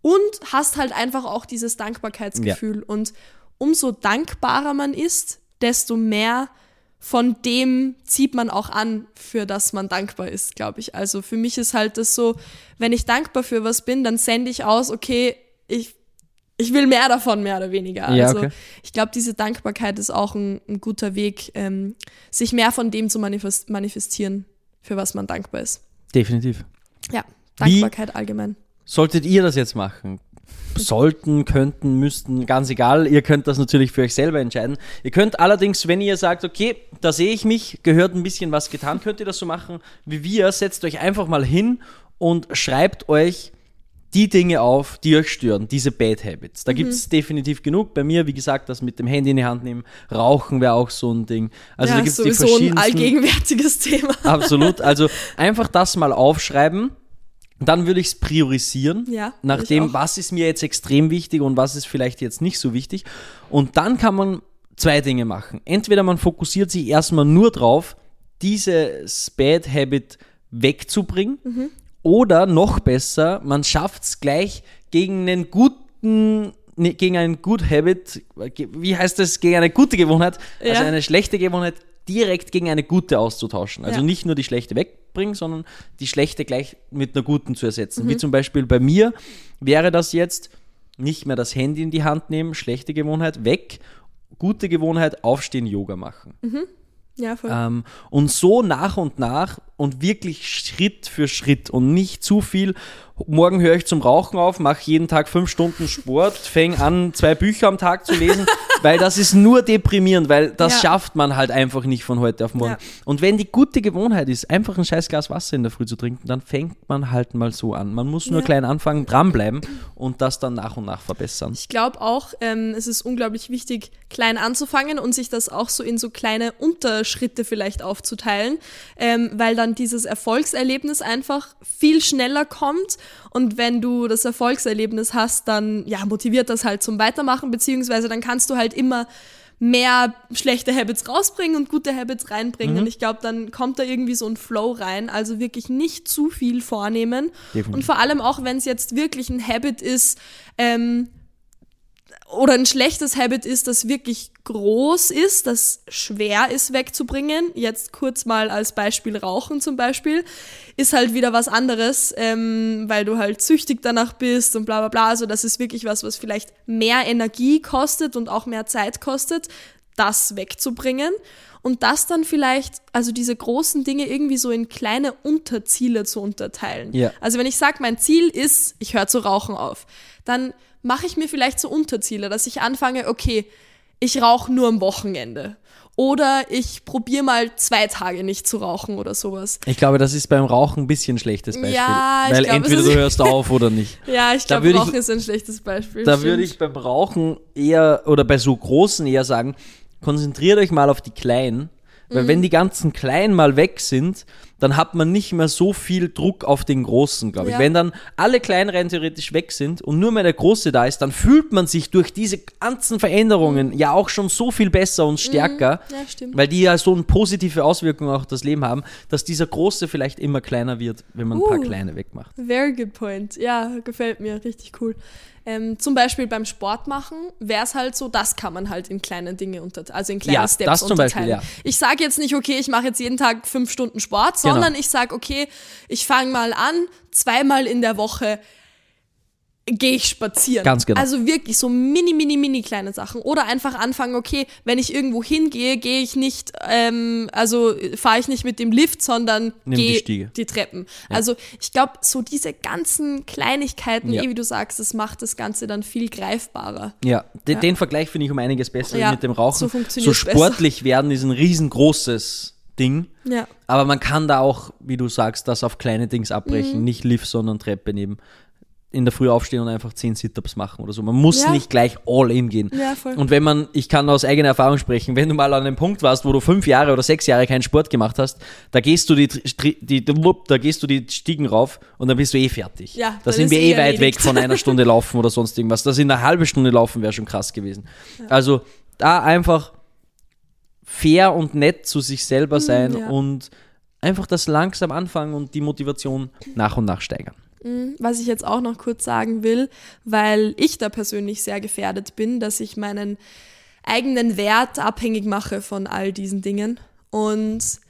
und hast halt einfach auch dieses Dankbarkeitsgefühl. Und umso dankbarer man ist, desto mehr von dem zieht man auch an, für das man dankbar ist, glaube ich. Also für mich ist halt das so, wenn ich dankbar für was bin, dann sende ich aus, okay, ich, ich will mehr davon, mehr oder weniger. Ja, also okay. ich glaube, diese Dankbarkeit ist auch ein, ein guter Weg, ähm, sich mehr von dem zu manifest manifestieren, für was man dankbar ist. Definitiv. Ja, Dankbarkeit allgemein. Solltet ihr das jetzt machen? Sollten, könnten, müssten, ganz egal. Ihr könnt das natürlich für euch selber entscheiden. Ihr könnt allerdings, wenn ihr sagt, okay, da sehe ich mich, gehört ein bisschen was getan, könnt ihr das so machen wie wir. Setzt euch einfach mal hin und schreibt euch die Dinge auf, die euch stören, diese Bad Habits. Da gibt es definitiv genug. Bei mir, wie gesagt, das mit dem Handy in die Hand nehmen, Rauchen wäre auch so ein Ding. Also ja, da gibt es die sowieso ein verschiedensten. allgegenwärtiges Thema. Absolut. Also einfach das mal aufschreiben. Dann würde ich es priorisieren, Ja, nach würde ich dem, auch. was ist mir jetzt extrem wichtig und was ist vielleicht jetzt nicht so wichtig. Und dann kann man zwei Dinge machen. Entweder man fokussiert sich erstmal nur drauf, dieses Bad Habit wegzubringen, Mhm. oder noch besser, man schafft es gleich gegen einen guten, ne, gegen einen Good Habit, wie heißt das, gegen eine gute Gewohnheit, also Ja. eine schlechte Gewohnheit direkt gegen eine gute auszutauschen. Also Ja. nicht nur die schlechte wegbringen, sondern die schlechte gleich mit einer guten zu Mhm. ersetzen. Wie zum Beispiel bei mir wäre das jetzt nicht mehr das Handy in die Hand nehmen, schlechte Gewohnheit weg, gute Gewohnheit, aufstehen, Yoga machen. Ja, voll. Ähm, und so nach und nach und wirklich Schritt für Schritt und nicht zu viel. Morgen höre ich zum Rauchen auf, mache jeden Tag fünf Stunden Sport, fange an, zwei Bücher am Tag zu lesen, weil das ist nur deprimierend, weil das Ja. schafft man halt einfach nicht von heute auf morgen. Ja. Und wenn die gute Gewohnheit ist, einfach ein scheiß Glas Wasser in der Früh zu trinken, dann fängt man halt mal so an. Man muss nur Ja. klein anfangen, dranbleiben und das dann nach und nach verbessern. Ich glaube auch, ähm, es ist unglaublich wichtig, klein anzufangen und sich das auch so in so kleine Unterschritte vielleicht aufzuteilen, ähm, weil dann dieses Erfolgserlebnis einfach viel schneller kommt. Und wenn du das Erfolgserlebnis hast, dann ja, motiviert das halt zum Weitermachen, beziehungsweise dann kannst du halt immer mehr schlechte Habits rausbringen und gute Habits reinbringen. Und ich glaube, dann kommt da irgendwie so ein Flow rein. Also wirklich nicht zu viel vornehmen. Definitiv. Und vor allem auch, wenn es jetzt wirklich ein Habit ist, ähm, oder ein schlechtes Habit ist, das wirklich groß ist, das schwer ist wegzubringen. Jetzt kurz mal als Beispiel Rauchen zum Beispiel, ist halt wieder was anderes, ähm, weil du halt süchtig danach bist und bla bla bla. Also das ist wirklich was, was vielleicht mehr Energie kostet und auch mehr Zeit kostet, das wegzubringen. Und das dann vielleicht, also diese großen Dinge irgendwie so in kleine Unterziele zu unterteilen. Ja. Also wenn ich sage, mein Ziel ist, ich höre zu rauchen auf, dann mache ich mir vielleicht so Unterziele, dass ich anfange, okay, ich rauche nur am Wochenende. Oder ich probiere mal zwei Tage nicht zu rauchen oder sowas. Ich glaube, das ist beim Rauchen ein bisschen ein schlechtes Beispiel. Ja, ich weil glaube, es entweder du hörst auf oder nicht. Ja, ich glaube, würde ich- Rauchen ist ein schlechtes Beispiel. Da stimmt. würde ich beim Rauchen eher oder bei so großen eher sagen, konzentriert euch mal auf die kleinen, weil wenn die ganzen kleinen mal weg sind, dann hat man nicht mehr so viel Druck auf den großen, glaube ich. Ja. Wenn dann alle kleinen rein theoretisch weg sind und nur mehr der große da ist, dann fühlt man sich durch diese ganzen Veränderungen ja auch schon so viel besser und stärker, Ja, stimmt. weil die ja so eine positive Auswirkung auf das Leben haben, dass dieser große vielleicht immer kleiner wird, wenn man ein paar Uh. kleine wegmacht. Very good point. Ja, gefällt mir. Richtig cool. Ähm, zum Beispiel beim Sport machen wäre es halt so, das kann man halt in kleine Dinge unter, also in kleine Ja, Steps das zum Beispiel, unterteilen. ja. Ich sage jetzt nicht, okay, ich mache jetzt jeden Tag fünf Stunden Sport, Genau. sondern ich sage, okay, ich fange mal an, zweimal in der Woche gehe ich spazieren. Ganz genau. Also wirklich so mini, mini, mini kleine Sachen. Oder einfach anfangen, okay, wenn ich irgendwo hingehe, gehe ich nicht, ähm, also fahre ich nicht mit dem Lift, sondern die gehe Stiege. die Treppen. Also ich glaube, so diese ganzen Kleinigkeiten, Ja. eh wie du sagst, das macht das Ganze dann viel greifbarer. Ja, den, Ja. den Vergleich finde ich um einiges besser Ja, mit dem Rauchen. so funktioniert's sportlich werden ist ein riesengroßes Ding. Ja. Aber man kann da auch, wie du sagst, das auf kleine Dings abbrechen. Mhm. Nicht Lift, sondern Treppe nehmen. In der Früh aufstehen und einfach 10 Sit-Ups machen oder so. Man muss Ja. nicht gleich all in gehen. Ja. Und wenn man, ich kann aus eigener Erfahrung sprechen, wenn du mal an einem Punkt warst, wo du fünf Jahre oder sechs Jahre keinen Sport gemacht hast, da gehst du die, die, da gehst du die Stiegen rauf und dann bist du eh fertig. Ja, da sind wir eh eh weit erledigt. weg von einer Stunde laufen oder sonst irgendwas. Das in einer halben Stunde laufen wäre schon krass gewesen. Also da einfach fair und nett zu sich selber sein Mm, ja. und einfach das langsam anfangen und die Motivation nach und nach steigern. Was ich jetzt auch noch kurz sagen will, weil ich da persönlich sehr gefährdet bin, dass ich meinen eigenen Wert abhängig mache von all diesen Dingen. Und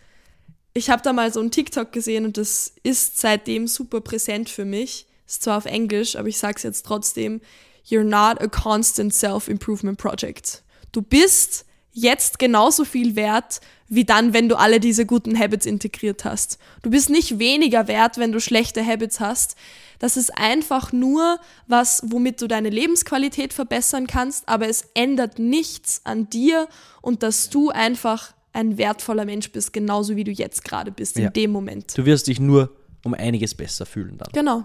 ich habe da mal so einen TikTok gesehen und das ist seitdem super präsent für mich. Ist zwar auf Englisch, aber ich sage es jetzt trotzdem. You're not a constant self-improvement project. Du bist jetzt genauso viel wert wie dann, wenn du alle diese guten Habits integriert hast. Du bist nicht weniger wert, wenn du schlechte Habits hast. Das ist einfach nur was, womit du deine Lebensqualität verbessern kannst, aber es ändert nichts an dir und dass du einfach ein wertvoller Mensch bist, genauso wie du jetzt gerade bist, in Ja. dem Moment. Du wirst dich nur um einiges besser fühlen dann. Genau.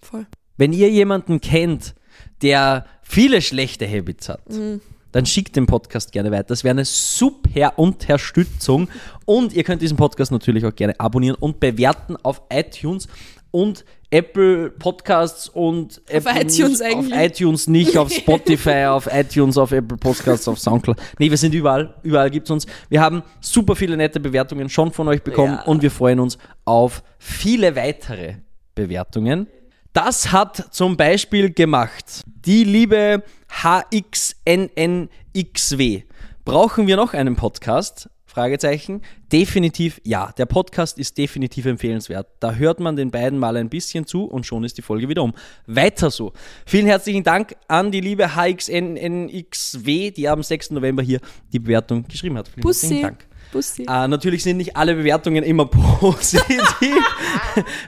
Voll. Wenn ihr jemanden kennt, der viele schlechte Habits hat, dann schickt den Podcast gerne weiter. Das wäre eine super Unterstützung. Und ihr könnt diesen Podcast natürlich auch gerne abonnieren und bewerten auf iTunes und Apple Podcasts und Apple iTunes eigentlich. Auf iTunes nicht, auf Spotify, auf iTunes, auf Apple Podcasts, auf Soundcloud. Nee, wir sind überall. Überall gibt's uns. Wir haben super viele nette Bewertungen schon von euch bekommen Ja. und wir freuen uns auf viele weitere Bewertungen. Das hat zum Beispiel gemacht die liebe HXNNXW. Brauchen wir noch einen Podcast? Fragezeichen. Definitiv ja. Der Podcast ist definitiv empfehlenswert. Da hört man den beiden mal ein bisschen zu und schon ist die Folge wieder um. Weiter so. Vielen herzlichen Dank an die liebe HXNNXW, die am 6. November hier die Bewertung geschrieben hat. Vielen Bussi. herzlichen Dank. Bussi. Äh, natürlich sind nicht alle Bewertungen immer positiv.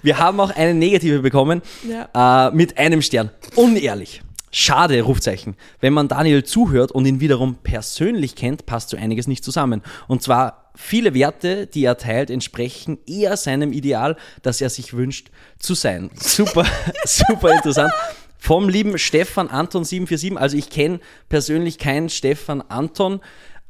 Wir haben auch eine negative bekommen äh, mit einem Stern. Unehrlich. Schade, Rufzeichen. Wenn man Daniel zuhört und ihn wiederum persönlich kennt, passt so einiges nicht zusammen. Und zwar viele Werte, die er teilt, entsprechen eher seinem Ideal, das er sich wünscht zu sein. Super, super interessant. Vom lieben Stefan Anton 747. Also ich kenne persönlich keinen Stefan Anton.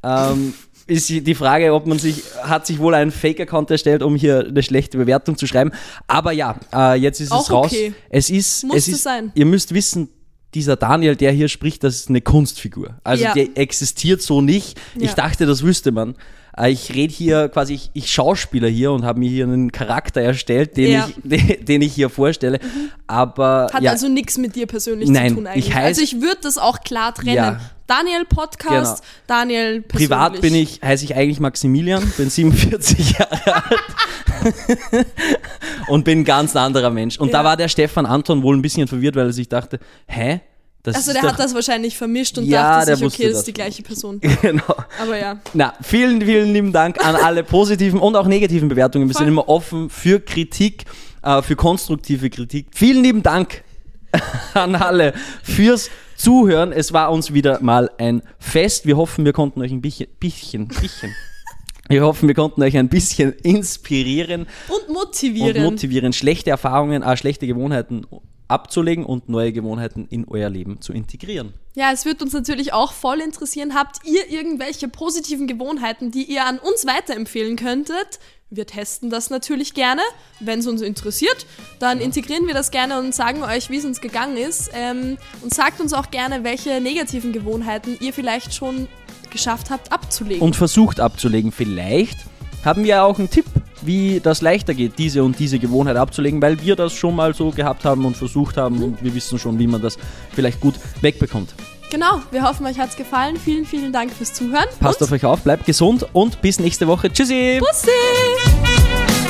Ähm, ist die Frage, ob man sich, hat sich wohl einen Fake-Account erstellt, um hier eine schlechte Bewertung zu schreiben. Aber ja, äh, jetzt ist es Auch raus. okay. Es ist, Muss es es ist, sein. ihr müsst wissen, dieser Daniel, der hier spricht, das ist eine Kunstfigur. Also Ja. der existiert so nicht. Ich Ja. dachte, das wüsste man. Äh, Ich rede hier quasi, ich, ich schauspieler hier und habe mir hier einen Charakter erstellt, den, Ja. ich, den, den ich hier vorstelle. Aber Hat ja, also nichts mit dir persönlich Nein, zu tun eigentlich. ich heiß- also ich würde das auch klar trennen. Ja. Daniel Podcast, Genau. Daniel persönlich. privat bin ich, heiße ich eigentlich Maximilian, bin 47 Jahre alt und bin ein ganz anderer Mensch. Und da war der Stefan Anton wohl ein bisschen verwirrt, weil er sich dachte, hä? Das Also der doch, hat das wahrscheinlich vermischt und Ja, dachte sich, okay, das ist die gleiche Person. Genau. Aber ja. Na, vielen, vielen lieben Dank an alle positiven und auch negativen Bewertungen. Wir Voll. sind immer offen für Kritik, äh, für konstruktive Kritik. Vielen lieben Dank an alle fürs Zuhören. Es war uns wieder mal ein Fest. Wir hoffen, wir konnten euch ein bisschen, bisschen, bisschen. Wir hoffen, wir konnten euch ein bisschen inspirieren Und und motivieren. motivieren, schlechte Erfahrungen, äh, schlechte Gewohnheiten abzulegen und neue Gewohnheiten in euer Leben zu integrieren. Ja, es wird uns natürlich auch voll interessieren. Habt ihr irgendwelche positiven Gewohnheiten, die ihr an uns weiterempfehlen könntet? Wir testen das natürlich gerne. Wenn es uns interessiert, dann integrieren wir das gerne und sagen euch, wie es uns gegangen ist. Ähm, und sagt uns auch gerne, welche negativen Gewohnheiten ihr vielleicht schon geschafft habt abzulegen. und versucht abzulegen. Vielleicht haben wir auch einen Tipp, wie das leichter geht, diese und diese Gewohnheit abzulegen, weil wir das schon mal so gehabt haben und versucht haben und wir wissen schon, wie man das vielleicht gut wegbekommt. genau, wir hoffen, euch hat's gefallen. Vielen, vielen Dank fürs Zuhören. Passt und auf euch auf, bleibt gesund und bis nächste Woche. Tschüssi! Bussi!